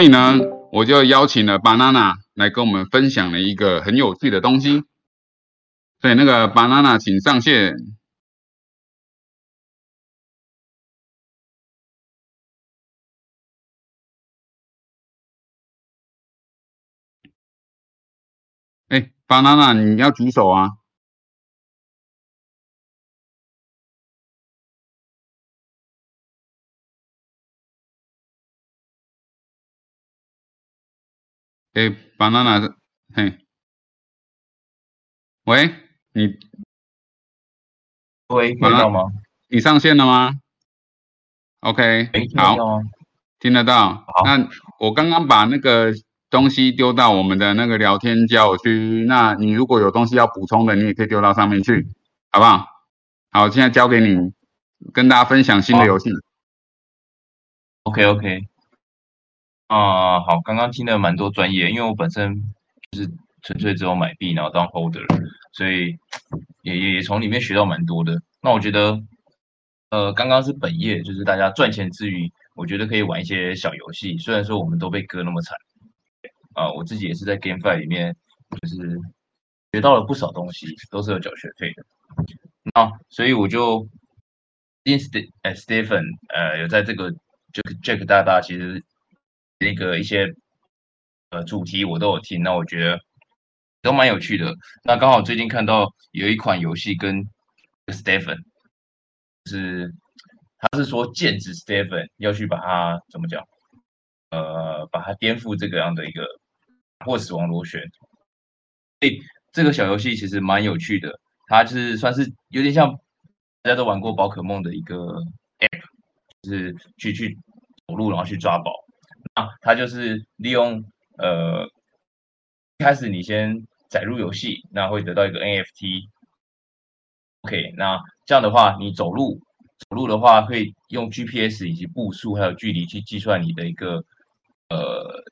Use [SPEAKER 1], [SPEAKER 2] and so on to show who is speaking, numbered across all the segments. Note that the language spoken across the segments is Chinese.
[SPEAKER 1] 所以呢，我就邀请了 banana 来跟我们分享了一个很有趣的东西。所以那个 banana 请上线。哎，banana 你要举手啊！哎，banana，嘿，喂，你，
[SPEAKER 2] 喂，听到吗？
[SPEAKER 1] 你上线了吗？OK，好，听得到。那我刚刚把那个东西丢到我们的那个聊天交友区，那你如果有东西要补充的，你也可以丢到上面去，好不好？好，现在交给你，跟大家分享新的游戏。
[SPEAKER 2] OK，OK。啊，好，刚刚听了蛮多专业，因为我本身就是纯粹只有买币，然后当 holder，所以也也也从里面学到蛮多的。那我觉得，呃，刚刚是本业，就是大家赚钱之余，我觉得可以玩一些小游戏。虽然说我们都被割那么惨，啊，我自己也是在 GameFi 里面，就是学到了不少东西，都是有缴学费的。那所以我就，In St 呃 Stephen 呃有在这个 Jack Jack 大大其实。那个一些呃主题我都有听，那我觉得都蛮有趣的。那刚好最近看到有一款游戏跟 Stephen，是他是说剑指 Stephen 要去把它怎么讲？呃，把它颠覆这个样的一个或死亡螺旋。所以这个小游戏其实蛮有趣的，它是算是有点像大家都玩过宝可梦的一个 App，就是去去走路然后去抓宝。那它就是利用呃，一开始你先载入游戏，那会得到一个 NFT。OK，那这样的话，你走路走路的话，会用 GPS 以及步数还有距离去计算你的一个呃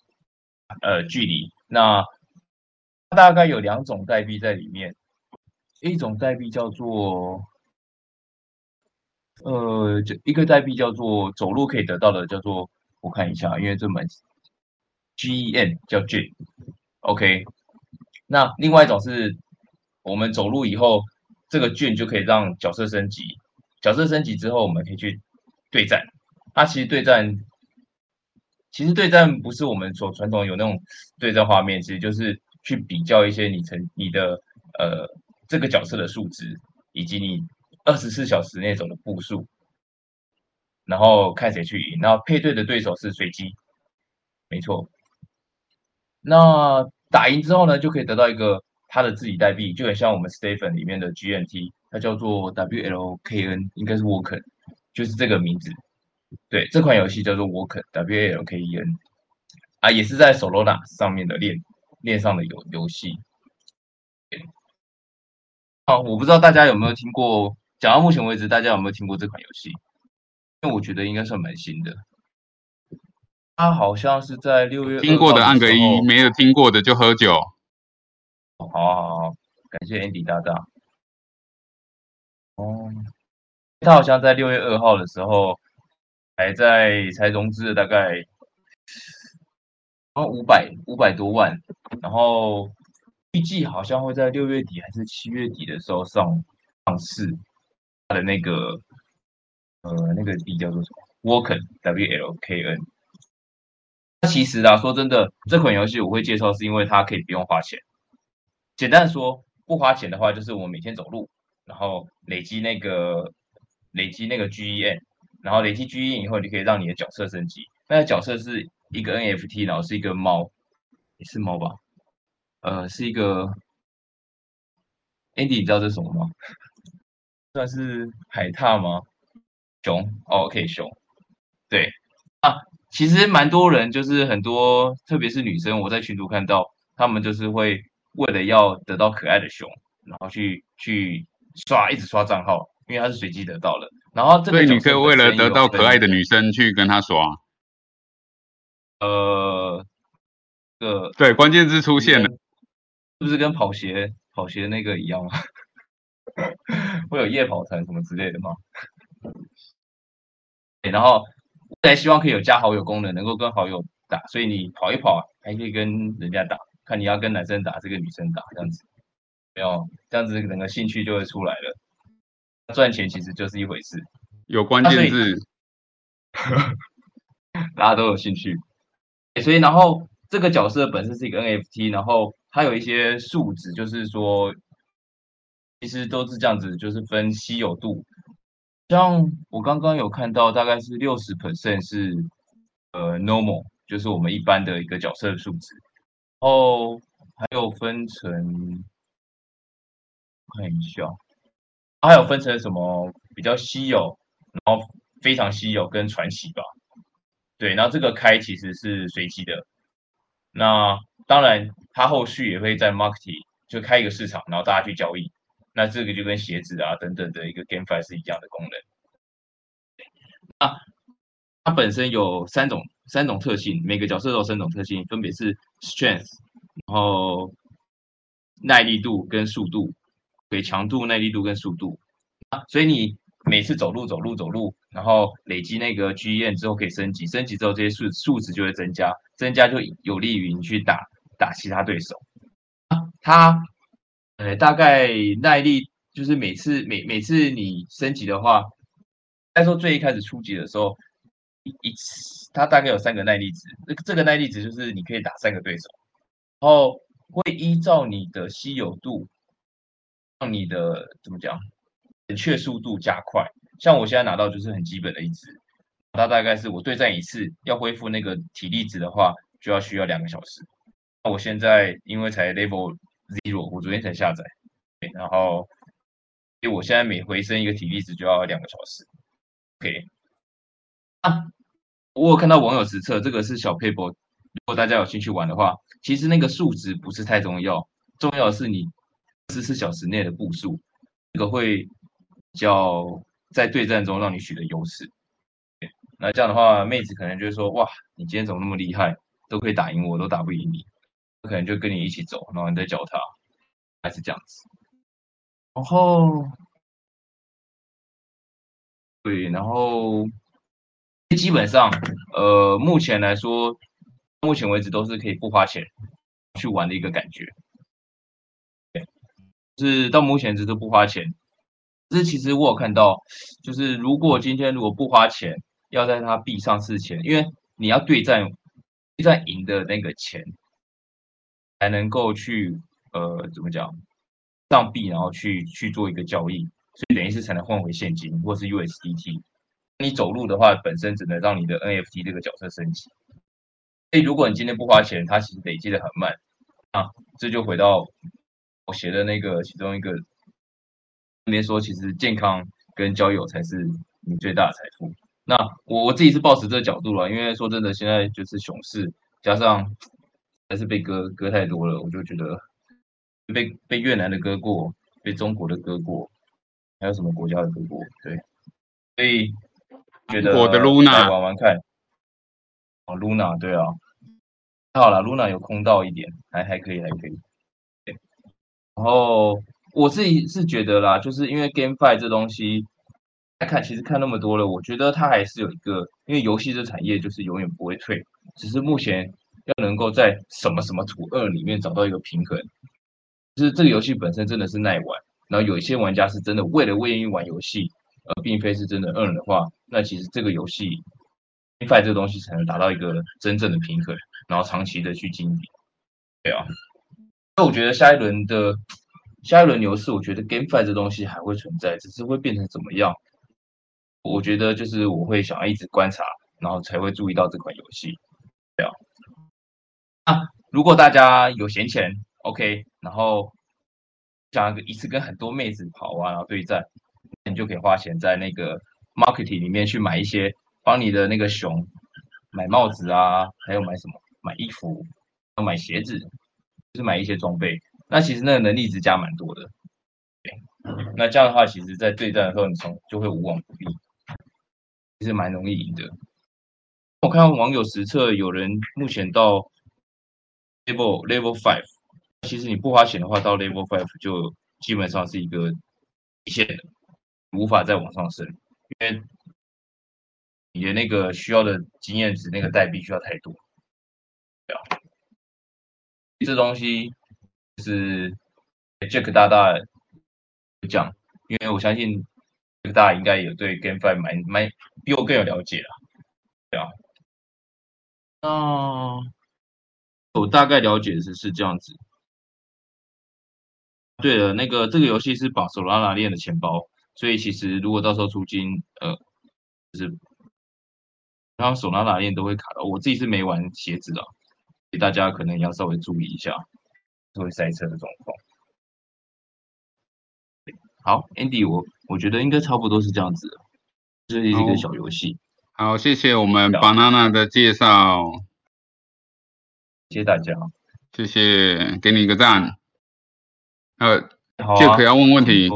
[SPEAKER 2] 呃距离。那大概有两种代币在里面，一种代币叫做呃，就一个代币叫做走路可以得到的，叫做。我看一下，因为这门 GEN 叫 g ok。那另外一种是我们走路以后，这个 G 就可以让角色升级。角色升级之后，我们可以去对战。它其实对战，其实对战不是我们所传统有那种对战画面，其实就是去比较一些你成你的呃这个角色的数值，以及你二十四小时内走的步数。然后看谁去赢，然后配对的对手是随机，没错。那打赢之后呢，就可以得到一个他的自己代币，就很像我们 Stephen 里面的 GNT，它叫做 WLKN，应该是 Woken，就是这个名字。对，这款游戏叫做 Woken，WLKN，啊，也是在 Solana 上面的链链上的游游戏。好，我不知道大家有没有听过，讲到目前为止，大家有没有听过这款游戏？因为我觉得应该算蛮新的，他好像是在六月
[SPEAKER 1] 听过的按个一，没有听过的就喝酒。
[SPEAKER 2] 好好好，感谢 Andy 大大。哦，他好像在六月二号的时候还在才融资了大概五百五百多万，然后预计好像会在六月底还是七月底的时候上上市，他的那个。呃，那个币叫做什么？Walken W L K N。那其实啊，说真的，这款游戏我会介绍，是因为它可以不用花钱。简单说，不花钱的话，就是我们每天走路，然后累积那个累积那个 G E N，然后累积 G E N 以后，你可以让你的角色升级。那个角色是一个 N F T，然后是一个猫，是猫吧？呃，是一个 Andy，你知道这是什么吗？算是海獭吗？熊哦，OK，熊，对啊，其实蛮多人，就是很多，特别是女生，我在群组看到，他们就是会为了要得到可爱的熊，然后去去刷，一直刷账号，因为它是随机得到的。然后，
[SPEAKER 1] 对，你可以为了得到可爱的女生去跟她刷。
[SPEAKER 2] 呃，呃
[SPEAKER 1] 对，关键字出现了，是
[SPEAKER 2] 不是跟跑鞋跑鞋那个一样？会有夜跑团什么之类的吗？然后，再希望可以有加好友功能，能够跟好友打，所以你跑一跑还可以跟人家打，看你要跟男生打，这个女生打这样子，没有这样子整个兴趣就会出来了。赚钱其实就是一回事，
[SPEAKER 1] 有关键字，
[SPEAKER 2] 大家都有兴趣。所以然后这个角色本身是一个 NFT，然后它有一些数值，就是说其实都是这样子，就是分稀有度。像我刚刚有看到，大概是六十 percent 是呃 normal，就是我们一般的一个角色的数值。然后还有分成看一下。还有分成什么比较稀有，然后非常稀有跟传奇吧。对，然后这个开其实是随机的。那当然，它后续也会在 marketing 就开一个市场，然后大家去交易。那这个就跟鞋子啊等等的一个 GameFi 是一样的功能。那它本身有三种三种特性，每个角色都有三种特性，分别是 Strength，然后耐力度跟速度。给强度、耐力度跟速度啊，所以你每次走路、走路、走路，然后累积那个 G N 之后可以升级，升级之后这些数数值就会增加，增加就有利于你去打打其他对手啊。它呃大概耐力就是每次每每次你升级的话，再说最一开始初级的时候一次它大概有三个耐力值，这这个耐力值就是你可以打三个对手，然后会依照你的稀有度。让你的怎么讲，准确速度加快。像我现在拿到就是很基本的一只，它大概是我对战一次要恢复那个体力值的话，就要需要两个小时。那我现在因为才 level zero，我昨天才下载，然后因为我现在每回升一个体力值就要两个小时。OK，啊，我有看到网友实测，这个是小 paper，如果大家有兴趣玩的话，其实那个数值不是太重要，重要的是你。十四小时内的步数，这个会较在对战中让你取得优势。那这样的话，妹子可能就会说：“哇，你今天怎么那么厉害，都可以打赢我，都打不赢你。”可能就跟你一起走，然后你再教他，还是这样子。然后，对，然后基本上，呃，目前来说，目前为止都是可以不花钱去玩的一个感觉。是到目前为止都不花钱，这其实我有看到，就是如果今天如果不花钱，要在他币上市前，因为你要对战对战赢的那个钱，才能够去呃怎么讲上币，然后去去做一个交易，所以等于是才能换回现金或是 USDT。你走路的话，本身只能让你的 NFT 这个角色升级。所以如果你今天不花钱，它其实累积的很慢啊，这就回到。我写的那个其中一个，那边说其实健康跟交友才是你最大的财富。那我我自己是抱持这个角度了，因为说真的，现在就是熊市，加上还是被割割太多了，我就觉得被被越南的割过，被中国的割过，还有什么国家的割过？对，所以觉得
[SPEAKER 1] 我的 Luna
[SPEAKER 2] 玩玩看，哦，Luna 对啊，好了，Luna 有空到一点，还还可以，还可以。然后我自己是觉得啦，就是因为 GameFi 这东西，看其实看那么多了，我觉得它还是有一个，因为游戏这产业就是永远不会退，只是目前要能够在什么什么图二里面找到一个平衡，就是这个游戏本身真的是耐玩，然后有一些玩家是真的为了为愿意玩游戏，而并非是真的二的话，那其实这个游戏 GameFi 这个东西才能达到一个真正的平衡，然后长期的去经营，对啊。那我觉得下一轮的下一轮牛市，我觉得 GameFi 这东西还会存在，只是会变成怎么样？我觉得就是我会想要一直观察，然后才会注意到这款游戏。对啊，啊，如果大家有闲钱，OK，然后想一次跟很多妹子跑完，然后对战，你就可以花钱在那个 Marketing 里面去买一些，帮你的那个熊买帽子啊，还有买什么买衣服，要买鞋子。就是买一些装备，那其实那个能力值加蛮多的。那这样的话，其实在对战的时候，你从就会无往不利，其实蛮容易赢的。我看到网友实测，有人目前到 level level five，其实你不花钱的话，到 level five 就基本上是一个极限的，无法再往上升，因为你的那个需要的经验值，那个代币需要太多。这东西是 Jack 大大讲，因为我相信 Jack 大应该有对 GameFi 蛮蛮比我更有了解了，对啊。那我大概了解是是这样子。对了，那个这个游戏是把手拉拉链的钱包，所以其实如果到时候出金，呃，就是然后手拉拉链都会卡到。我自己是没玩鞋子的，所以大家可能要稍微注意一下，会赛车的状况。好，Andy，我我觉得应该差不多是这样子，这是一个小游戏。
[SPEAKER 1] 好，谢谢我们 Banana 的介绍，
[SPEAKER 2] 谢谢大家，
[SPEAKER 1] 谢谢，给你一个赞。呃，Jack 要问问题。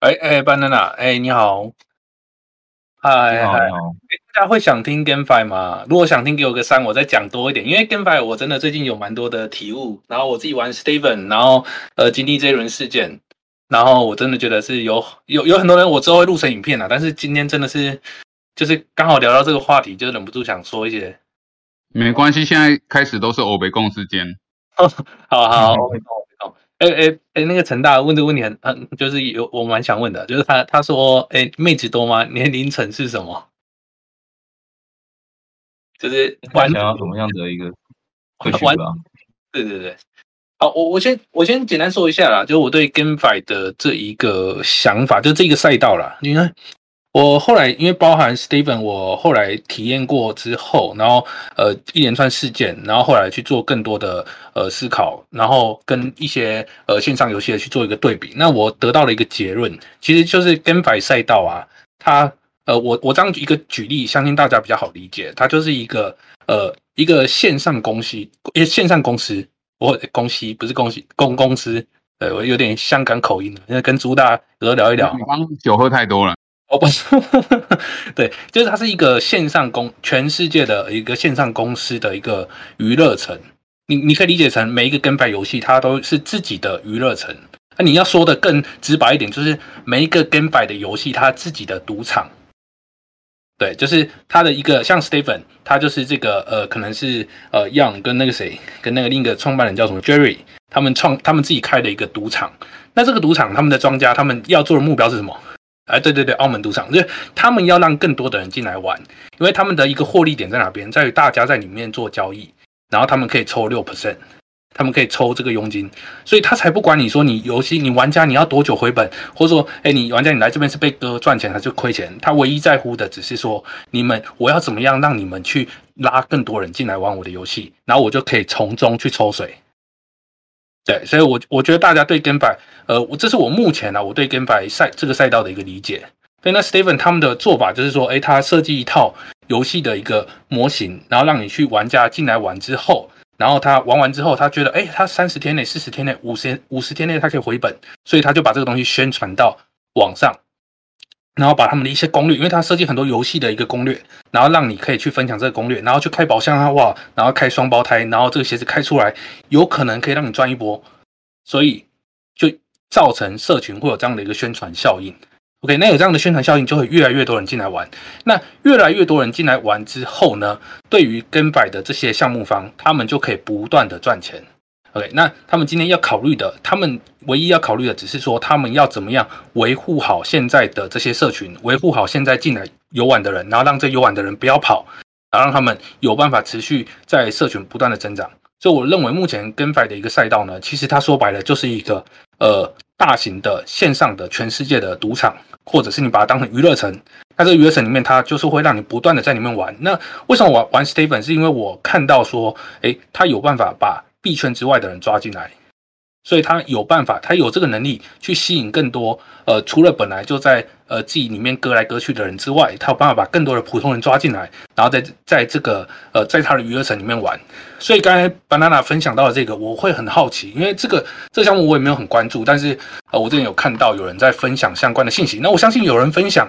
[SPEAKER 3] 哎哎，Banana，哎，你好。嗨嗨，大家会想听 GameFi 吗？如果想听，给我个三，我再讲多一点。因为 GameFi 我真的最近有蛮多的体悟，然后我自己玩 Steven，然后呃经历这一轮事件，然后我真的觉得是有有有很多人，我之后会录成影片啊。但是今天真的是就是刚好聊到这个话题，就忍不住想说一些。
[SPEAKER 1] 没关系，现在开始都是欧北共时间。
[SPEAKER 3] 好好，欧北共，欧北共。哎哎哎，那个陈大问这个问题很很，就是有我蛮想问的，就是他他说，哎，妹子多吗？年龄层是什么？就是
[SPEAKER 2] 玩想要什么样的一个 玩？
[SPEAKER 3] 对对对。好，我我先我先简单说一下啦，就是我对 GameFi 的这一个想法，就这个赛道啦，你看。我后来因为包含 Steven，我后来体验过之后，然后呃一连串事件，然后后来去做更多的呃思考，然后跟一些呃线上游戏的去做一个对比，那我得到了一个结论，其实就是 GameFi 赛道啊，它呃我我这样一个举例，相信大家比较好理解，它就是一个呃一个线上公司，线上公司，我公司不是公司公公司，呃我有点香港口音了，因为跟朱大哥聊一聊，
[SPEAKER 1] 刚酒喝太多了。
[SPEAKER 3] 哦，不是，对，就是它是一个线上公，全世界的一个线上公司的一个娱乐城。你你可以理解成每一个跟牌游戏，它都是自己的娱乐城。那你要说的更直白一点，就是每一个跟牌的游戏，它自己的赌场。对，就是它的一个像 Stephen，他就是这个呃，可能是呃 Young 跟那个谁，跟那个另一个创办人叫什么 Jerry，他们创他们自己开的一个赌场。那这个赌场，他们的庄家，他们要做的目标是什么？哎，对对对，澳门赌场，就是他们要让更多的人进来玩，因为他们的一个获利点在哪边，在于大家在里面做交易，然后他们可以抽六 percent，他们可以抽这个佣金，所以他才不管你说你游戏你玩家你要多久回本，或者说，哎，你玩家你来这边是被割赚钱还是亏钱，他唯一在乎的只是说你们我要怎么样让你们去拉更多人进来玩我的游戏，然后我就可以从中去抽水。对，所以，我我觉得大家对 GameFi，呃，我这是我目前呢，我对 GameFi 赛这个赛道的一个理解。对，那 Steven 他们的做法就是说，哎，他设计一套游戏的一个模型，然后让你去玩家进来玩之后，然后他玩完之后，他觉得，哎，他三十天内、四十天内、五十五十天内他可以回本，所以他就把这个东西宣传到网上。然后把他们的一些攻略，因为他设计很多游戏的一个攻略，然后让你可以去分享这个攻略，然后去开宝箱啊，哇，然后开双胞胎，然后这个鞋子开出来，有可能可以让你赚一波，所以就造成社群会有这样的一个宣传效应。OK，那有这样的宣传效应，就会越来越多人进来玩。那越来越多人进来玩之后呢，对于跟摆的这些项目方，他们就可以不断的赚钱。OK，那他们今天要考虑的，他们唯一要考虑的，只是说他们要怎么样维护好现在的这些社群，维护好现在进来游玩的人，然后让这游玩的人不要跑，然后让他们有办法持续在社群不断的增长。所以我认为目前跟 f i 的一个赛道呢，其实它说白了就是一个呃大型的线上的全世界的赌场，或者是你把它当成娱乐城。在这个娱乐城里面，它就是会让你不断的在里面玩。那为什么我玩 Steven？是因为我看到说，诶，他有办法把币圈之外的人抓进来，所以他有办法，他有这个能力去吸引更多呃，除了本来就在呃自己里面割来割去的人之外，他有办法把更多的普通人抓进来，然后在在这个呃在他的娱乐城里面玩。所以刚才 banana 分享到的这个，我会很好奇，因为这个这个项目我也没有很关注，但是呃我之前有看到有人在分享相关的信息，那我相信有人分享，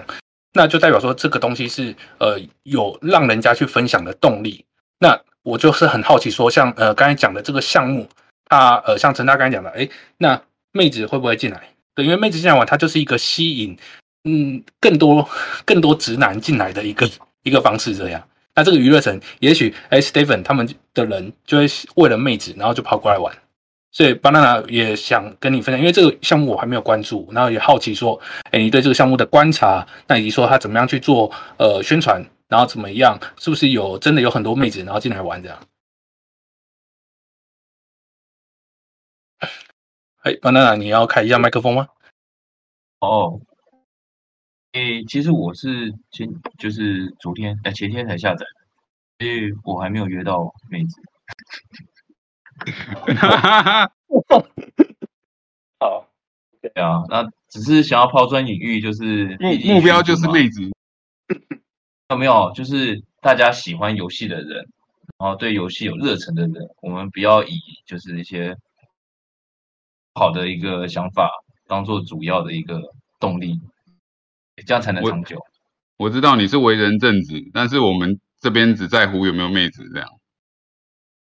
[SPEAKER 3] 那就代表说这个东西是呃有让人家去分享的动力。那我就是很好奇，说像呃刚才讲的这个项目，它呃像陈大刚才讲的，哎，那妹子会不会进来？对，因为妹子进来玩，它就是一个吸引嗯更多 更多直男进来的一个一个方式，这样。那这个娱乐城，也许哎，Stephen 他们的人就会为了妹子，然后就跑过来玩。所以 Banana 也想跟你分享，因为这个项目我还没有关注，然后也好奇说，哎，你对这个项目的观察，那以及说他怎么样去做呃宣传，然后怎么样，是不是有真的有很多妹子然后进来玩这样？哎，Banana，你要开一下麦克风吗？
[SPEAKER 2] 哦，诶，其实我是前就是昨天哎前天才下载，所以我还没有约到妹子。哈哈哈！好，对啊，那只是想要抛砖引玉，就是
[SPEAKER 1] 目目标就是妹子，
[SPEAKER 2] 有没有？就是大家喜欢游戏的人，然后对游戏有热忱的人，我们不要以就是一些好的一个想法当做主要的一个动力，这样才能长久。
[SPEAKER 1] 我知道你是为人正直，但是我们这边只在乎有没有妹子这样。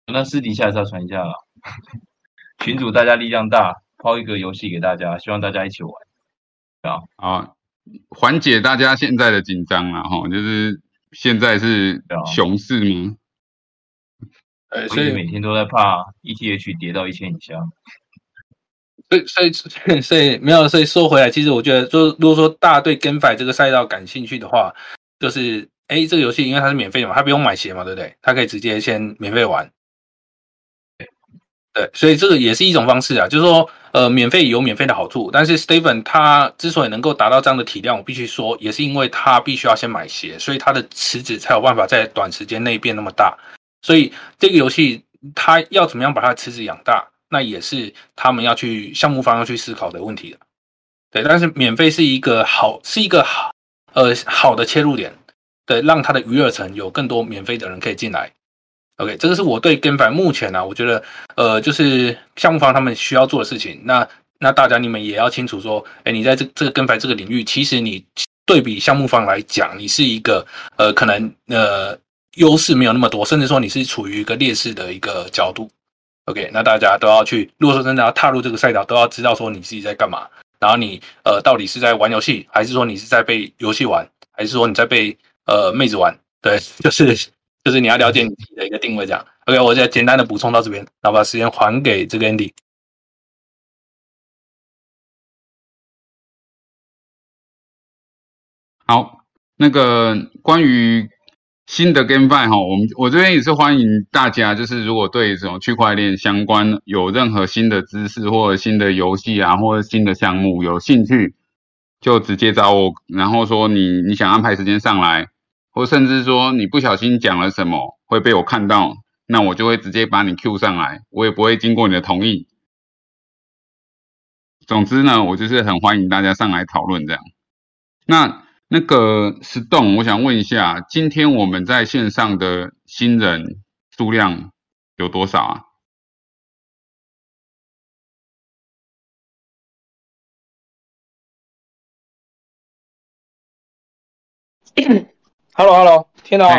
[SPEAKER 2] 那私底下还是要传一下啦。群主大家力量大，抛一个游戏给大家，希望大家一起玩。啊
[SPEAKER 1] 啊，缓解大家现在的紧张了！哈，就是现在是熊市吗？
[SPEAKER 2] 呃，所以每天都在怕 ETH 跌到一千以下。
[SPEAKER 3] 所以，所以，所以没有，所以说回来，其实我觉得，就如果说大家对 GameFi 这个赛道感兴趣的话，就是哎，这个游戏因为它是免费的嘛，它不用买鞋嘛，对不对？它可以直接先免费玩。对，所以这个也是一种方式啊，就是说，呃，免费有免费的好处，但是 Stephen 他之所以能够达到这样的体量，我必须说，也是因为他必须要先买鞋，所以他的池子才有办法在短时间内变那么大。所以这个游戏他要怎么样把他的池子养大，那也是他们要去项目方要去思考的问题的。对，但是免费是一个好，是一个好，呃，好的切入点，对，让他的娱乐层有更多免费的人可以进来。OK，这个是我对跟反目前呢，我觉得呃，就是项目方他们需要做的事情。那那大家你们也要清楚说，哎，你在这这个跟反这个领域，其实你对比项目方来讲，你是一个呃，可能呃优势没有那么多，甚至说你是处于一个劣势的一个角度。OK，那大家都要去，如果说真的要踏入这个赛道，都要知道说你自己在干嘛，然后你呃到底是在玩游戏，还是说你是在被游戏玩，还是说你在被呃妹子玩？对，就是。就是你要了解你自己的一个定位，这样。OK，我再简单的补充到这边，然后把时间还给这个 Andy。
[SPEAKER 1] 好，那个关于新的 GameFi 哈，我们我这边也是欢迎大家，就是如果对这种区块链相关有任何新的知识或者新的游戏啊，或者新的项目有兴趣，就直接找我，然后说你你想安排时间上来。或甚至说你不小心讲了什么会被我看到，那我就会直接把你 Q 上来，我也不会经过你的同意。总之呢，我就是很欢迎大家上来讨论这样。那那个 Stone，我想问一下，今天我们在线上的新人数量有多少啊
[SPEAKER 4] ？Hello，Hello，听到吗？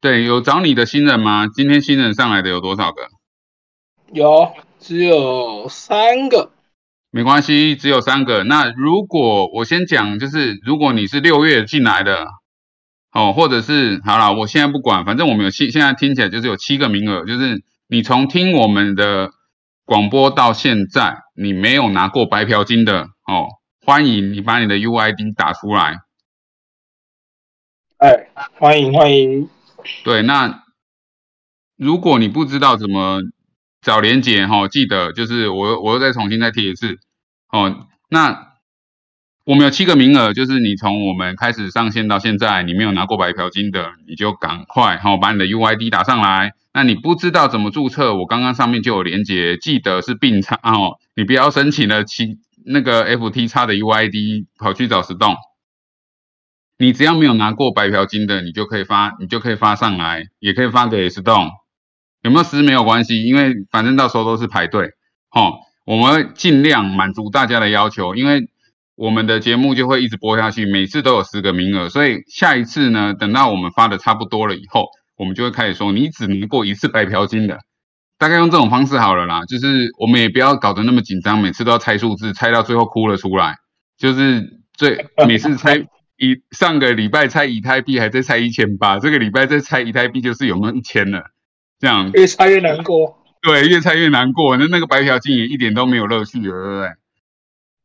[SPEAKER 1] 对，有找你的新人吗？今天新人上来的有多少个？
[SPEAKER 4] 有，只有三个。
[SPEAKER 1] 没关系，只有三个。那如果我先讲，就是如果你是六月进来的，哦，或者是好了，我现在不管，反正我们有七，现在听起来就是有七个名额，就是你从听我们的广播到现在，你没有拿过白嫖金的哦，欢迎你把你的 UID 打出来。
[SPEAKER 4] 哎，欢迎欢迎。
[SPEAKER 1] 对，那如果你不知道怎么找连接哈，记得就是我我又再重新再贴一次哦。那我们有七个名额，就是你从我们开始上线到现在，你没有拿过白嫖金的，你就赶快哈把你的 UID 打上来。那你不知道怎么注册，我刚刚上面就有连接，记得是并插哦，你不要申请了七那个 FT 叉的 UID 跑去找石洞。你只要没有拿过白嫖金的，你就可以发，你就可以发上来，也可以发给 Stone，有没有私没有关系，因为反正到时候都是排队，吼，我们尽量满足大家的要求，因为我们的节目就会一直播下去，每次都有十个名额，所以下一次呢，等到我们发的差不多了以后，我们就会开始说，你只能过一次白嫖金的，大概用这种方式好了啦，就是我们也不要搞得那么紧张，每次都要猜数字，猜到最后哭了出来，就是最每次猜。以上个礼拜猜以太币还在猜一千八，这个礼拜再猜以太币就是有没有一千了，这样
[SPEAKER 4] 越猜越难过。
[SPEAKER 1] 对，越猜越难过，那那个白嫖金也一点都没有乐趣了，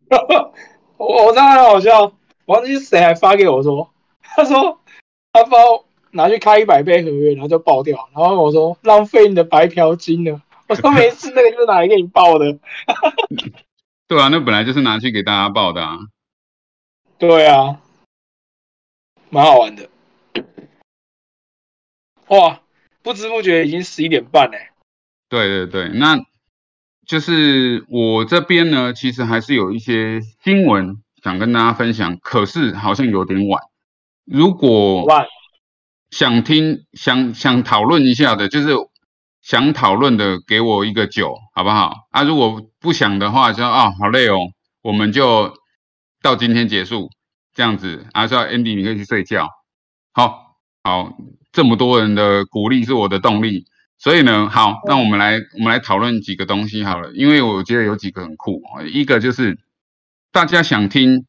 [SPEAKER 1] 对不对？
[SPEAKER 4] 我我真的很好笑，忘记谁还发给我说，他说他包拿去开一百倍合约，然后就爆掉，然后我说浪费你的白嫖金了，我说没事，那个就是拿来给你爆的。
[SPEAKER 1] 对啊，那本来就是拿去给大家爆的啊。
[SPEAKER 4] 对啊，蛮好玩的。哇，不知不觉已经十一点半嘞。
[SPEAKER 1] 对对对，那。就是我这边呢，其实还是有一些新闻想跟大家分享，可是好像有点晚。如果想听、想想讨论一下的，就是想讨论的，给我一个九，好不好？啊，如果不想的话，就啊，好累哦，我们就到今天结束这样子。啊，说 Andy，你可以去睡觉。好，好，这么多人的鼓励是我的动力。所以呢，好，那我们来我们来讨论几个东西好了，因为我觉得有几个很酷一个就是大家想听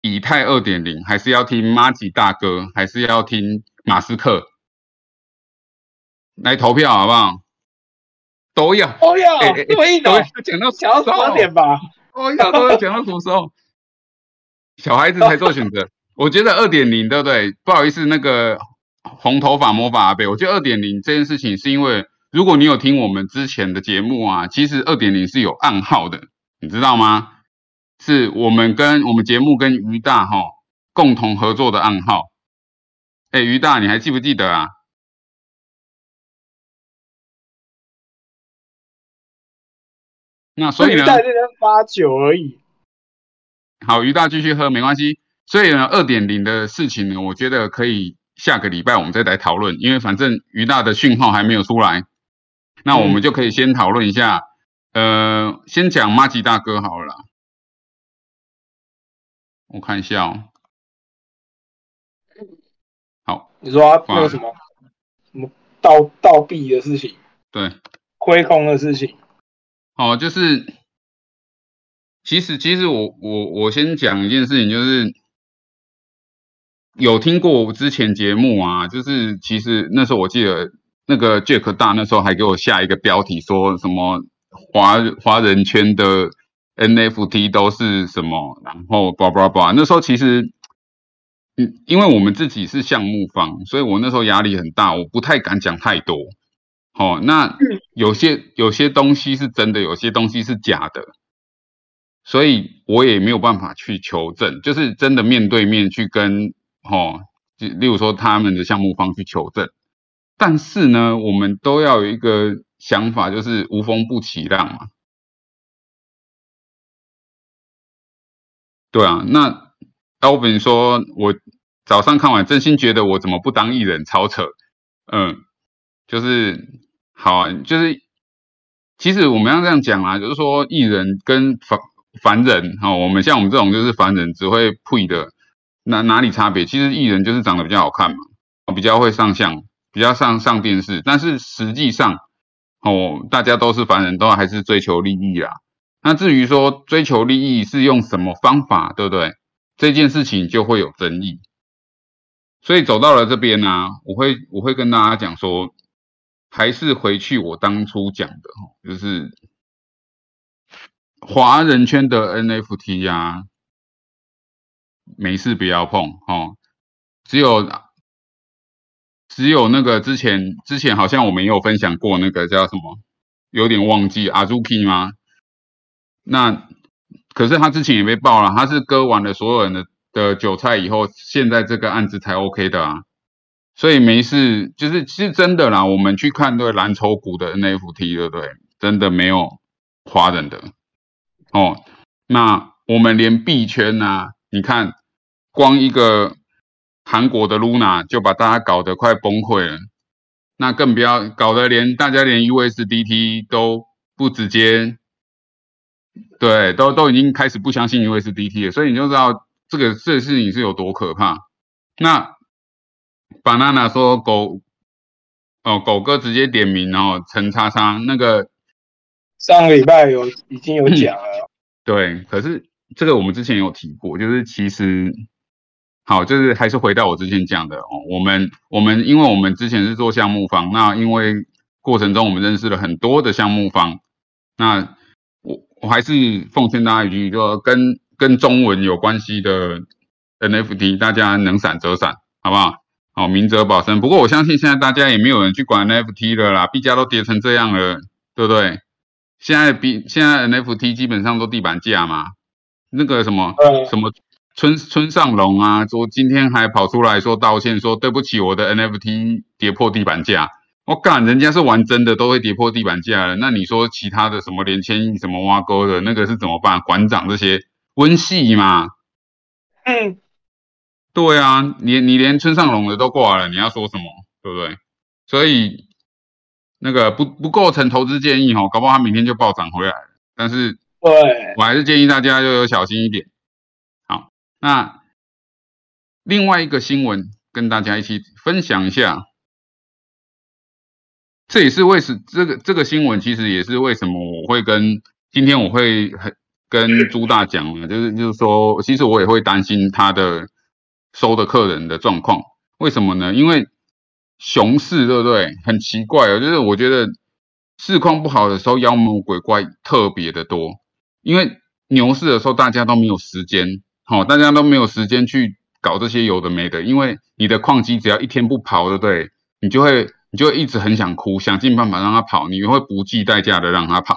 [SPEAKER 1] 以太二点零，还是要听马吉大哥，还是要听马斯克？来投票好不好？都要，
[SPEAKER 4] 都要，都
[SPEAKER 1] 要，讲到
[SPEAKER 4] 讲到十二点吧，
[SPEAKER 1] 都要，都要讲到什么时候？小孩子才做选择，我觉得二点零对不对？不好意思，那个红头发魔法阿贝，我觉得二点零这件事情是因为。如果你有听我们之前的节目啊，其实二点零是有暗号的，你知道吗？是我们跟我们节目跟于大哈共同合作的暗号。哎，于大，你还记不记得啊？那所以呢？
[SPEAKER 4] 在这边发酒而已。
[SPEAKER 1] 好，于大继续喝没关系。所以呢，二点零的事情呢，我觉得可以下个礼拜我们再来讨论，因为反正于大的讯号还没有出来。那我们就可以先讨论一下，呃，先讲马吉大哥好了，我看一下哦。好，
[SPEAKER 4] 你说那个什么什么倒倒币的事情，
[SPEAKER 1] 对，
[SPEAKER 4] 亏空的事情。
[SPEAKER 1] 哦，就是，其实其实我我我先讲一件事情，就是有听过之前节目啊，就是其实那时候我记得。那个 Jack 大那时候还给我下一个标题，说什么华华人圈的 NFT 都是什么，然后叭叭叭。那时候其实，嗯，因为我们自己是项目方，所以我那时候压力很大，我不太敢讲太多。哦，那有些有些东西是真的，有些东西是假的，所以我也没有办法去求证，就是真的面对面去跟，哦，就例如说他们的项目方去求证。但是呢，我们都要有一个想法，就是无风不起浪嘛。对啊，那 Alvin 说，我早上看完，真心觉得我怎么不当艺人，超扯。嗯，就是好啊，就是其实我们要这样讲啊，就是说艺人跟房凡人，哈，我们像我们这种就是凡人，只会配的，哪哪里差别？其实艺人就是长得比较好看嘛，比较会上相。比较上上电视，但是实际上，哦，大家都是凡人，都还是追求利益啦。那至于说追求利益是用什么方法，对不对？这件事情就会有争议。所以走到了这边呢，我会我会跟大家讲说，还是回去我当初讲的，就是华人圈的 NFT 呀，没事不要碰哦，只有。只有那个之前之前好像我们有分享过那个叫什么，有点忘记阿朱 K 吗？那可是他之前也被爆了，他是割完了所有人的的韭菜以后，现在这个案子才 OK 的啊，所以没事，就是是真的啦。我们去看那个蓝筹股的 NFT，对不对？真的没有华人的哦。那我们连币圈呐，你看光一个。韩国的 Luna 就把大家搞得快崩溃了，那更不要搞得连大家连 USDT 都不直接，对，都都已经开始不相信 USDT 了，所以你就知道这个这事情是有多可怕。那 Banana 说狗哦，狗哥直接点名哦，陈叉叉那个
[SPEAKER 4] 上个礼拜有已经有讲了，
[SPEAKER 1] 对，可是这个我们之前有提过，就是其实。好，就是还是回到我之前讲的哦，我们我们因为我们之前是做项目方，那因为过程中我们认识了很多的项目方，那我我还是奉劝大家一句，就跟跟中文有关系的 NFT，大家能闪则闪，好不好？好，明哲保身。不过我相信现在大家也没有人去管 NFT 了啦，币价都跌成这样了，对不对？现在比现在 NFT 基本上都地板价嘛，那个什么什么村村上龙啊，说今天还跑出来说道歉，说对不起，我的 NFT 跌破地板价。我干，人家是玩真的，都会跌破地板价了。那你说其他的什么连千亿、什么挖沟的那个是怎么办？馆长这些温系嘛？嗯。对啊，你你连村上龙的都挂了，你要说什么？对不对？所以那个不不构成投资建议哦，搞不好他明天就暴涨回来了。但是，
[SPEAKER 4] 对
[SPEAKER 1] 我还是建议大家要有小心一点。好，那另外一个新闻跟大家一起分享一下，这也是为什这个这个新闻其实也是为什么我会跟今天我会很跟朱大讲呢？就是就是说，其实我也会担心他的。收的客人的状况，为什么呢？因为熊市，对不对？很奇怪哦，就是我觉得市况不好的时候，妖魔鬼怪特别的多。因为牛市的时候，大家都没有时间，好，大家都没有时间去搞这些有的没的。因为你的矿机只要一天不跑，对不对？你就会，你就一直很想哭，想尽办法让它跑，你会不计代价的让它跑。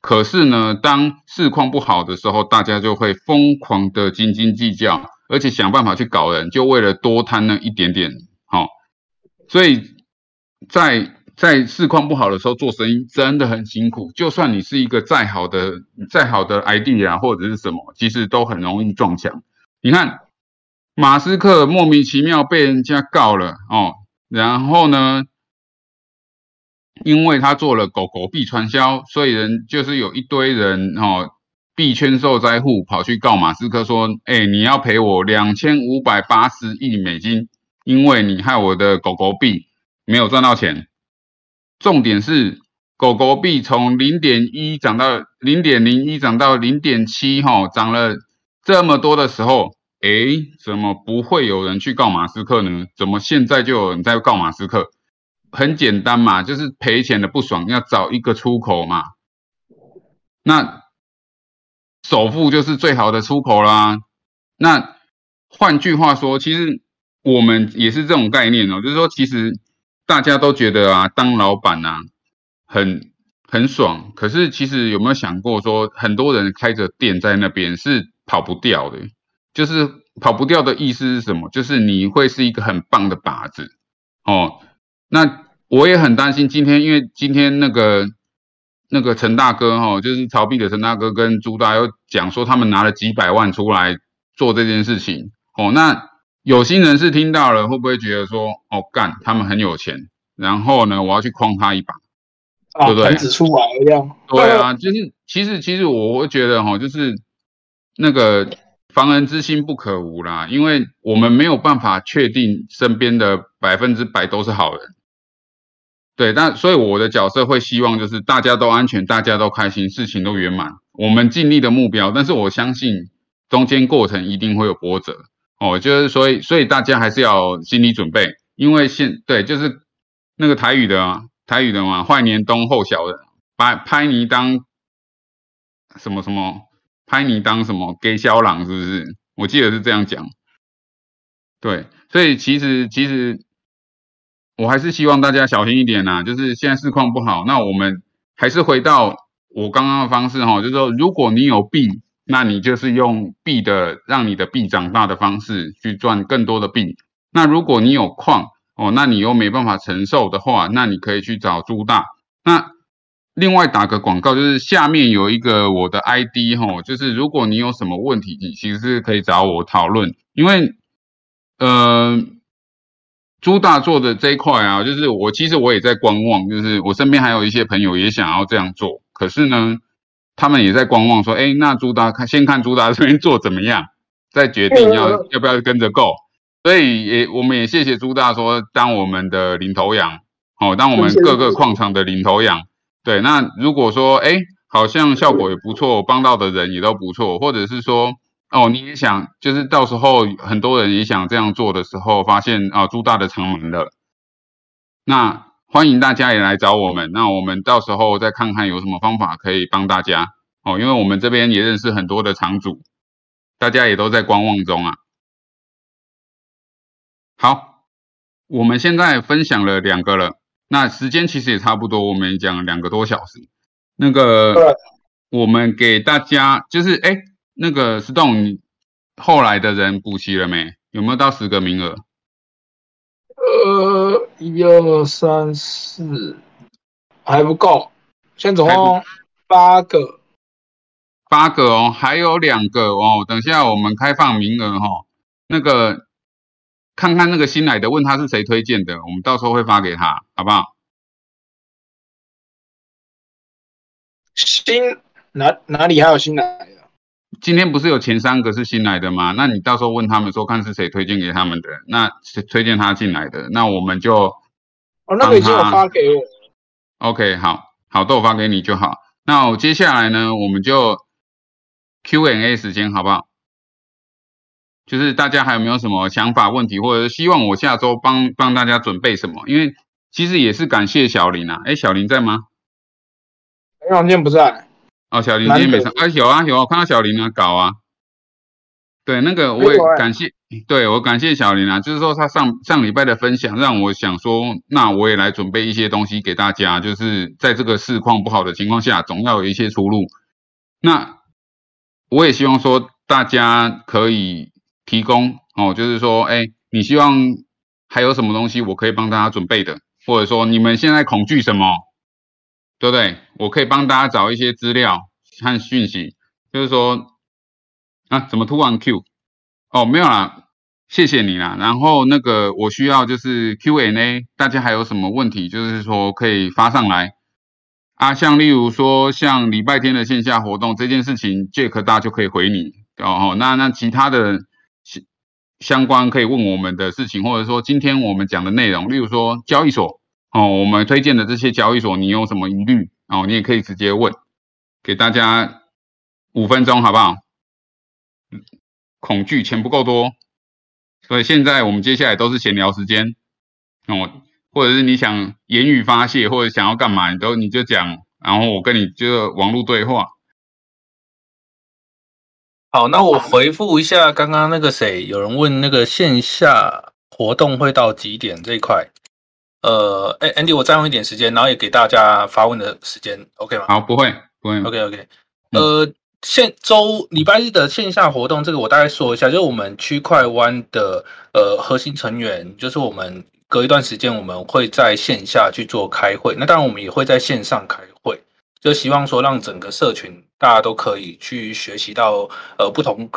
[SPEAKER 1] 可是呢，当市况不好的时候，大家就会疯狂的斤斤计较。而且想办法去搞人，就为了多贪那一点点，所以在在市况不好的时候做生意真的很辛苦。就算你是一个再好的再好的 idea 或者是什么，其实都很容易撞墙。你看马斯克莫名其妙被人家告了哦，然后呢，因为他做了狗狗币传销，所以人就是有一堆人哦。币圈受灾户跑去告马斯克说：“哎，你要赔我两千五百八十亿美金，因为你害我的狗狗币没有赚到钱。重点是狗狗币从零点一涨到零点零一，涨到零点七，哈，涨了这么多的时候，哎，怎么不会有人去告马斯克呢？怎么现在就有人在告马斯克？很简单嘛，就是赔钱的不爽，要找一个出口嘛。那。”首付就是最好的出口啦。那换句话说，其实我们也是这种概念哦，就是说，其实大家都觉得啊，当老板啊，很很爽。可是其实有没有想过，说很多人开着店在那边是跑不掉的。就是跑不掉的意思是什么？就是你会是一个很棒的靶子哦。那我也很担心今天，因为今天那个。那个陈大哥哈，就是曹币的陈大哥跟朱大又讲说，他们拿了几百万出来做这件事情哦。那有心人士听到了，会不会觉得说，哦干，他们很有钱，然后呢，我要去诓他一把，对不对？
[SPEAKER 4] 指出来一样。
[SPEAKER 1] 对啊，就是其实其实我会觉得哈，就是那个防人之心不可无啦，因为我们没有办法确定身边的百分之百都是好人。对，但所以我的角色会希望就是大家都安全，大家都开心，事情都圆满，我们尽力的目标。但是我相信中间过程一定会有波折哦，就是所以所以大家还是要心理准备，因为现对就是那个台语的台语的嘛，坏年冬后小人，把拍你当什么什么，拍你当什么给小郎是不是？我记得是这样讲。对，所以其实其实。我还是希望大家小心一点呐，就是现在市况不好，那我们还是回到我刚刚的方式哈，就是说，如果你有病，那你就是用币的让你的币长大的方式去赚更多的币。那如果你有矿哦，那你又没办法承受的话，那你可以去找朱大。那另外打个广告，就是下面有一个我的 ID 哈，就是如果你有什么问题，你其实是可以找我讨论，因为呃。朱大做的这一块啊，就是我其实我也在观望，就是我身边还有一些朋友也想要这样做，可是呢，他们也在观望，说，哎，那朱大看先看朱大这边做怎么样，再决定要要不要跟着 go。所以也我们也谢谢朱大说当我们的领头羊，哦，当我们各个矿场的领头羊。对，那如果说，哎，好像效果也不错，帮到的人也都不错，或者是说。哦，你也想，就是到时候很多人也想这样做的时候，发现啊，朱大的厂门了，那欢迎大家也来找我们，那我们到时候再看看有什么方法可以帮大家哦，因为我们这边也认识很多的厂主，大家也都在观望中啊。好，我们现在分享了两个了，那时间其实也差不多，我们讲两个多小时，那个我们给大家就是哎。那个 Stone 后来的人补齐了没？有没有到十个名额？
[SPEAKER 4] 呃，一二三四，还不够，现在总共八个，
[SPEAKER 1] 八个哦，还有两个哦。等下我们开放名额哈，那个看看那个新来的，问他是谁推荐的，我们到时候会发给他，好不好？
[SPEAKER 4] 新哪哪里还有新来的？
[SPEAKER 1] 今天不是有前三个是新来的吗？那你到时候问他们说，看是谁推荐给他们的，那谁推荐他进来的，那我们就
[SPEAKER 4] 哦，那个已经有发给我。
[SPEAKER 1] OK，好，好，都发给你就好。那我接下来呢，我们就 Q&A 时间，好不好？就是大家还有没有什么想法、问题，或者是希望我下周帮帮大家准备什么？因为其实也是感谢小林啊。哎，小林在吗？
[SPEAKER 4] 林今天不在。
[SPEAKER 1] 哦，小林今天没上，啊有啊有啊，看到小林啊搞啊，对，那个我也感谢，对我感谢小林啊，就是说他上上礼拜的分享，让我想说，那我也来准备一些东西给大家，就是在这个市况不好的情况下，总要有一些出路。那我也希望说大家可以提供哦，就是说，哎，你希望还有什么东西我可以帮大家准备的，或者说你们现在恐惧什么？对不对？我可以帮大家找一些资料和讯息，就是说啊，怎么突然 Q？哦，没有啦，谢谢你啦。然后那个我需要就是 Q&A，大家还有什么问题，就是说可以发上来啊。像例如说，像礼拜天的线下活动这件事情，Jack 大就可以回你哦。那那其他的相相关可以问我们的事情，或者说今天我们讲的内容，例如说交易所。哦，我们推荐的这些交易所，你有什么疑虑？哦，你也可以直接问，给大家五分钟，好不好？恐惧钱不够多，所以现在我们接下来都是闲聊时间哦，或者是你想言语发泄，或者想要干嘛，你都你就讲，然后我跟你就网络对话。
[SPEAKER 3] 好，那我回复一下刚刚那个谁，有人问那个线下活动会到几点这一块。呃，哎，Andy，我占用一点时间，然后也给大家发问的时间，OK 吗？
[SPEAKER 1] 好，不会，不会
[SPEAKER 3] ，OK，OK。呃，现周礼拜日的线下活动，这个我大概说一下，就是我们区块湾的呃核心成员，就是我们隔一段时间我们会在线下去做开会，那当然我们也会在线上开会，就希望说让整个社群大家都可以去学习到呃不同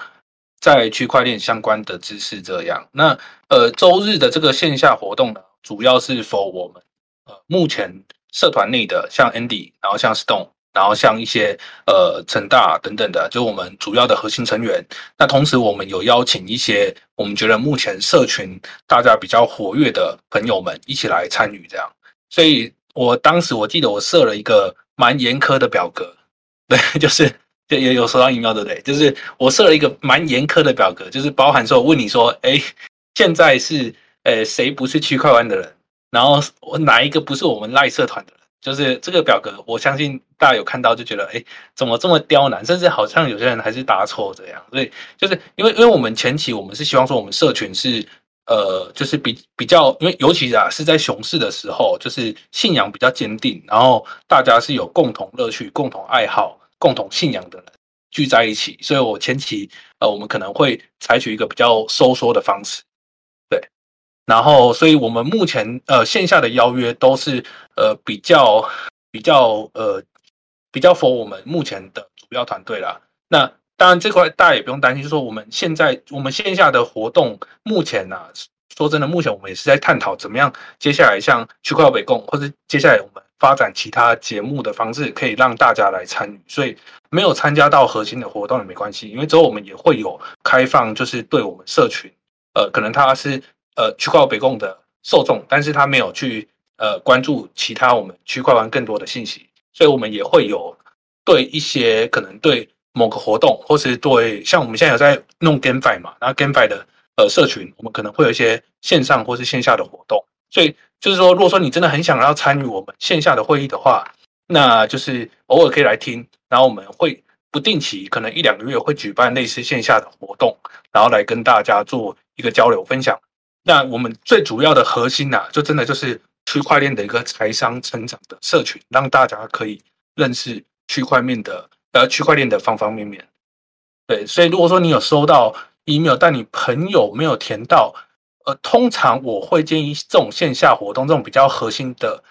[SPEAKER 3] 在区块链相关的知识，这样。那呃周日的这个线下活动呢？主要是 for 我们呃目前社团内的像 Andy，然后像 Stone，然后像一些呃成大等等的，就我们主要的核心成员。那同时我们有邀请一些我们觉得目前社群大家比较活跃的朋友们一起来参与这样。所以我当时我记得我设了一个蛮严苛的表格，对，就是就也有收到 email 对不对？就是我设了一个蛮严苛的表格，就是包含说问你说，哎，现在是。诶，谁不是区块链的人？然后我哪一个不是我们赖社团的人？就是这个表格，我相信大家有看到就觉得，哎，怎么这么刁难？甚至好像有些人还是答错这样。所以就是因为，因为我们前期我们是希望说，我们社群是呃，就是比比较，因为尤其啊是在熊市的时候，就是信仰比较坚定，然后大家是有共同乐趣、共同爱好、共同信仰的人聚在一起。所以我前期呃，我们可能会采取一个比较收缩的方式。然后，所以我们目前呃线下的邀约都是呃比较比较呃比较符合我们目前的主要团队啦。那当然这块大家也不用担心，就是说我们现在我们线下的活动目前呢，说真的，目前我们也是在探讨怎么样接下来像区块北共或者接下来我们发展其他节目的方式，可以让大家来参与。所以没有参加到核心的活动也没关系，因为之后我们也会有开放，就是对我们社群呃可能他是。呃，区块北共的受众，但是他没有去呃关注其他我们区块链更多的信息，所以我们也会有对一些可能对某个活动，或是对像我们现在有在弄 GameFi 嘛，然后 GameFi 的呃社群，我们可能会有一些线上或是线下的活动。所以就是说，如果说你真的很想要参与我们线下的会议的话，那就是偶尔可以来听，然后我们会不定期，可能一两个月会举办类似线下的活动，然后来跟大家做一个交流分享。那我们最主要的核心呐，就真的就是区块链的一个财商成长的社群，让大家可以认识区块链的呃区块链的方方面面。对，所以如果说你有收到 email，但你朋友没有填到。呃，通常我会建议这种线下活动，这种比较核心的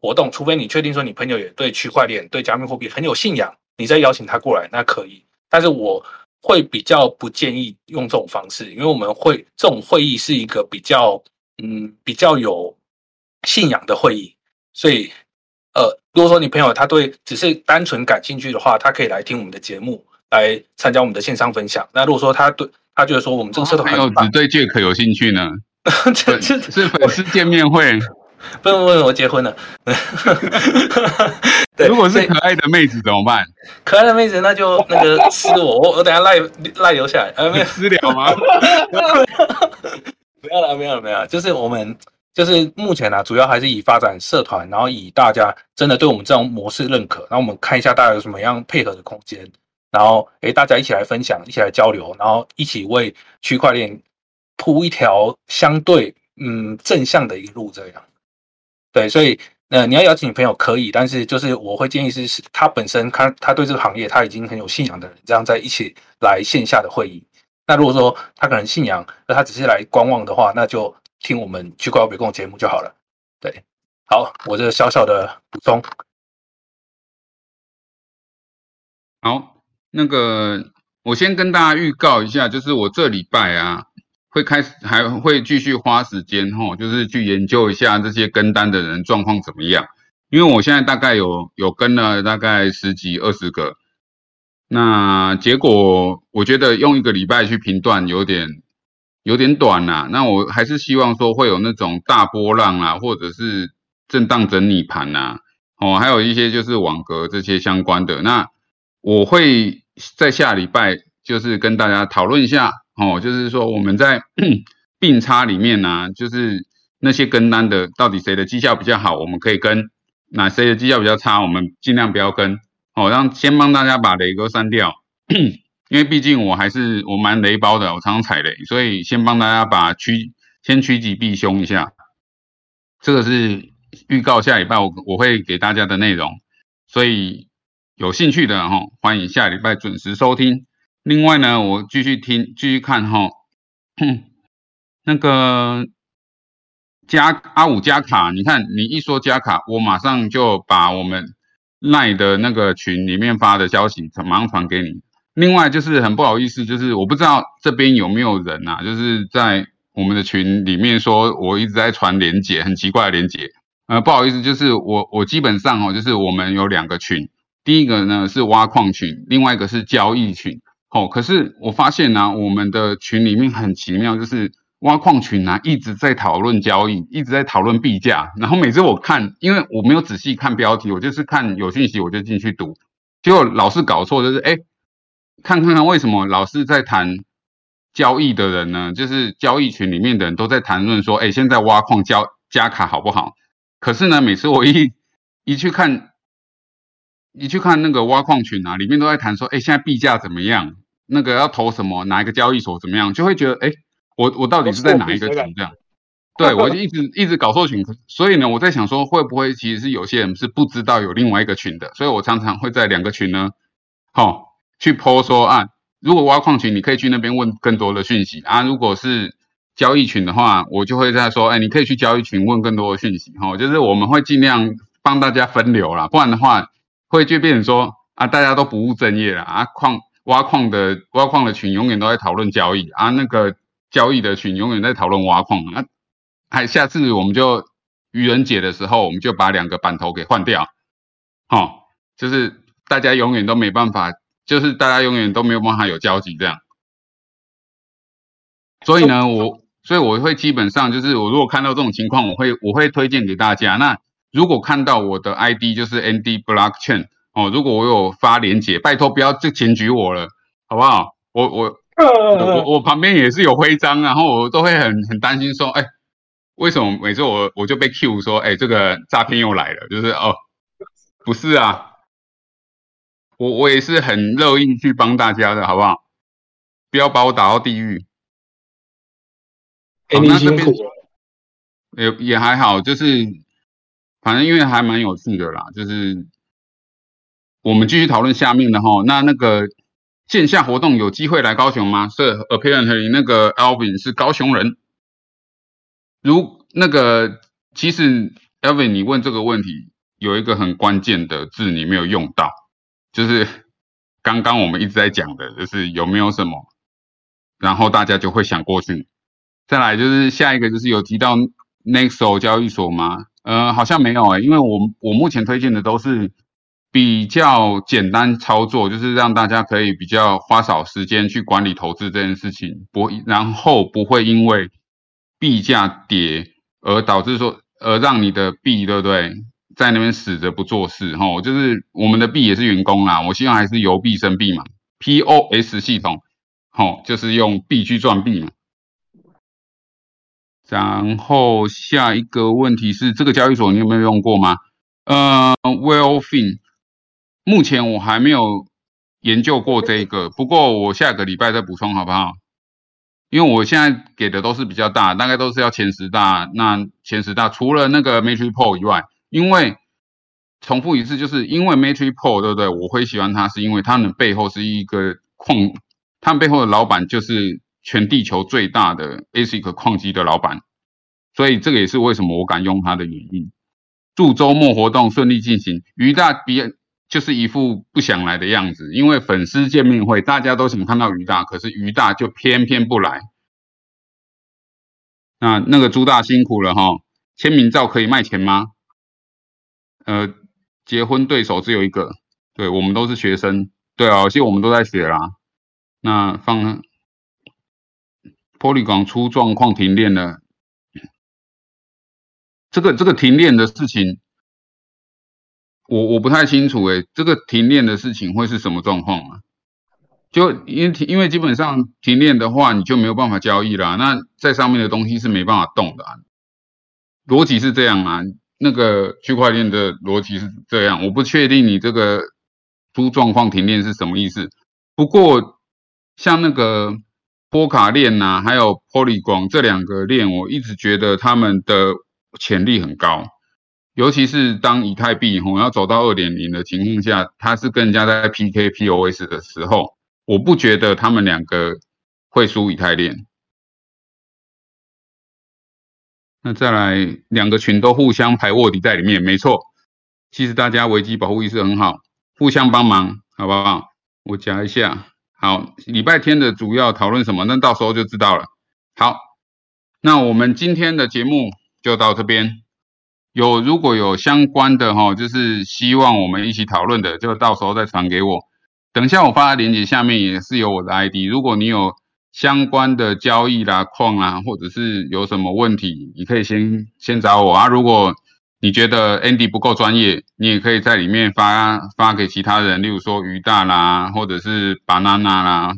[SPEAKER 3] 活动，除非你确定说你朋友也对区块链、对加密货币很有信仰，你再邀请他过来，那可以。但是我会比较不建议用这种方式，因为我们会这种会议是一个比较嗯比较有信仰的会议，所以呃，如果说你朋友他对只是单纯感兴趣的话，他可以来听我们的节目，来参加我们的线上分享。那如果说他对他觉得说我们这个社团
[SPEAKER 1] 朋友只对 Jack 有兴趣呢，这是是粉丝见面会，
[SPEAKER 3] 不不不，我结婚了。
[SPEAKER 1] 如果是可爱的妹子怎么办？
[SPEAKER 3] 可爱的妹子那就那个私我，我 我等下赖赖留下来，呃，没有
[SPEAKER 1] 私聊吗？
[SPEAKER 3] 不要了，没有了，没有了。就是我们就是目前呢，主要还是以发展社团，然后以大家真的对我们这种模式认可，然后我们看一下大家有什么样配合的空间。然后，诶，大家一起来分享，一起来交流，然后一起为区块链铺一条相对嗯正向的一个路，这样。对，所以呃，你要邀请你朋友可以，但是就是我会建议是，他本身他他对这个行业他已经很有信仰的人，这样在一起来线下的会议。那如果说他可能信仰，那他只是来观望的话，那就听我们区块链北共节目就好了。对，好，我这小小的补充。
[SPEAKER 1] 好。那个，我先跟大家预告一下，就是我这礼拜啊，会开始还会继续花时间吼，就是去研究一下这些跟单的人状况怎么样。因为我现在大概有有跟了大概十几二十个，那结果我觉得用一个礼拜去评断有点有点短呐。那我还是希望说会有那种大波浪啊，或者是震荡整理盘呐，哦，还有一些就是网格这些相关的。那我会。在下礼拜就是跟大家讨论一下哦，就是说我们在 并差里面呢，就是那些跟单的到底谁的绩效比较好，我们可以跟；那谁的绩效比较差，我们尽量不要跟哦。让先帮大家把雷哥删掉，因为毕竟我还是我蛮雷包的，我常常踩雷，所以先帮大家把趋先趋吉避凶一下。这个是预告下礼拜我我会给大家的内容，所以。有兴趣的哈，欢迎下礼拜准时收听。另外呢，我继续听，继续看哈。那个加阿五加卡，你看你一说加卡，我马上就把我们赖的那个群里面发的消息马上传给你。另外就是很不好意思，就是我不知道这边有没有人啊，就是在我们的群里面说我一直在传连结，很奇怪的连结。呃，不好意思，就是我我基本上哦，就是我们有两个群。第一个呢是挖矿群，另外一个是交易群。哦，可是我发现呢，我们的群里面很奇妙，就是挖矿群呢一直在讨论交易，一直在讨论币价。然后每次我看，因为我没有仔细看标题，我就是看有讯息我就进去读，结果老是搞错，就是哎，看看看为什么老是在谈交易的人呢？就是交易群里面的人都在谈论说，哎，现在挖矿交加卡好不好？可是呢，每次我一一去看。你去看那个挖矿群啊，里面都在谈说，哎，现在币价怎么样？那个要投什么？哪一个交易所怎么样？就会觉得，哎，我我到底是在哪一个群这样？对 我就一直一直搞错群，所以呢，我在想说，会不会其实是有些人是不知道有另外一个群的？所以我常常会在两个群呢，好去 po 说啊，如果挖矿群，你可以去那边问更多的讯息啊；如果是交易群的话，我就会在说，哎，你可以去交易群问更多的讯息。哈，就是我们会尽量帮大家分流啦，不然的话。会就变成说啊，大家都不务正业了啊，矿挖矿的挖矿的群永远都在讨论交易啊，那个交易的群永远在讨论挖矿啊。还下次我们就愚人节的时候，我们就把两个版头给换掉，好，就是大家永远都没办法，就是大家永远都没有办法有交集这样。所以呢，我所以我会基本上就是我如果看到这种情况，我会我会推荐给大家那。如果看到我的 ID 就是 ND Blockchain 哦，如果我有发连接，拜托不要就检举我了，好不好？我我我我旁边也是有徽章，然后我都会很很担心说，哎，为什么每次我我就被 Q 说，哎，这个诈骗又来了，就是哦，不是啊，我我也是很乐意去帮大家的，好不好？不要把我打到地狱。
[SPEAKER 4] 哎，你辛苦了。
[SPEAKER 1] 也也还好，就是反正因为还蛮有趣的啦，就是我们继续讨论下面的哈。那那个线下活动有机会来高雄吗？是 apparently 那个 Alvin 是高雄人。如那个其实 Alvin 你问这个问题有一个很关键的字你没有用到，就是刚刚我们一直在讲的，就是有没有什么，然后大家就会想过去。再来就是下一个就是有提到。Nexo 交易所吗？呃，好像没有诶，因为我我目前推荐的都是比较简单操作，就是让大家可以比较花少时间去管理投资这件事情，不，然后不会因为币价跌而导致说，而让你的币对不对，在那边死着不做事哈。就是我们的币也是员工啦，我希望还是由币生币嘛，POS 系统，好，就是用币去赚币嘛。然后下一个问题是，这个交易所你有没有用过吗？呃，Wellfin，目前我还没有研究过这个，不过我下个礼拜再补充好不好？因为我现在给的都是比较大，大概都是要前十大。那前十大除了那个 Matrix 以外，因为重复一次，就是因为 Matrix 对不对？我会喜欢它，是因为它们背后是一个矿，他们背后的老板就是。全地球最大的 ASIC 矿机的老板，所以这个也是为什么我敢用它的原因。祝周末活动顺利进行。于大别就是一副不想来的样子，因为粉丝见面会大家都想看到于大，可是于大就偏偏不来。那那个朱大辛苦了哈，签名照可以卖钱吗？呃，结婚对手只有一个，对我们都是学生，对啊，其实我们都在学啦。那放。玻璃港出状况停电了，这个这个停电的事情，我我不太清楚诶，这个停电的事情会是什么状况啊？就因为因为基本上停电的话，你就没有办法交易了，那在上面的东西是没办法动的啊，逻辑是这样啊，那个区块链的逻辑是这样，我不确定你这个出状况停电是什么意思，不过像那个。波卡链呐，还有 Polygon 这两个链，我一直觉得他们的潜力很高，尤其是当以太币吼要走到二点零的情况下，它是跟人家在 PK POS 的时候，我不觉得他们两个会输以太链。那再来两个群都互相排卧底在里面，没错，其实大家危机保护意识很好，互相帮忙，好不好？我夹一下。好，礼拜天的主要讨论什么？那到时候就知道了。好，那我们今天的节目就到这边。有如果有相关的哈，就是希望我们一起讨论的，就到时候再传给我。等一下我发的链接下面也是有我的 ID。如果你有相关的交易啦、矿啦，或者是有什么问题，你可以先先找我啊。如果你觉得 Andy 不够专业，你也可以在里面发发给其他人，例如说于大啦，或者是 banana 啦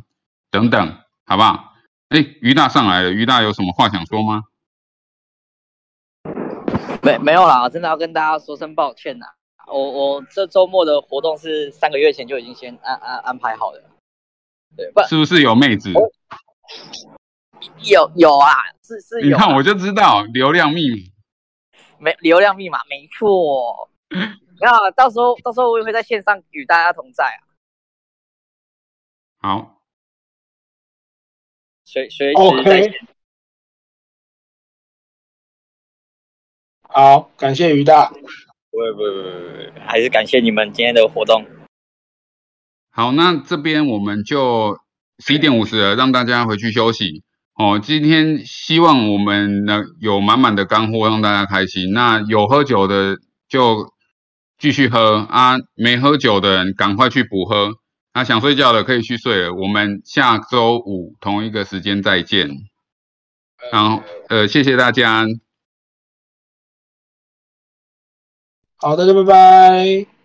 [SPEAKER 1] 等等，好不好？哎，于大上来了，于大有什么话想说吗？
[SPEAKER 5] 没没有啦，真的要跟大家说声抱歉呐。我我这周末的活动是三个月前就已经先安安安排好的，对，
[SPEAKER 1] 是不是有妹子？
[SPEAKER 5] 有有啊，是是有。
[SPEAKER 1] 你看我就知道流量秘密。
[SPEAKER 5] 没流量密码，没错。那到时候，到时候我也会在线上与大家同在啊。
[SPEAKER 1] 好，
[SPEAKER 5] 随随时在线。
[SPEAKER 4] 好，感谢于大。
[SPEAKER 5] 不会不会不会，还是感谢你们今天的活动。
[SPEAKER 1] 好，那这边我们就十一点五十了，让大家回去休息。哦，今天希望我们能有满满的干货，让大家开心。那有喝酒的就继续喝啊，没喝酒的人赶快去补喝。那想睡觉的可以去睡了。我们下周五同一个时间再见。然后呃，谢谢大家。
[SPEAKER 4] 好的，拜拜。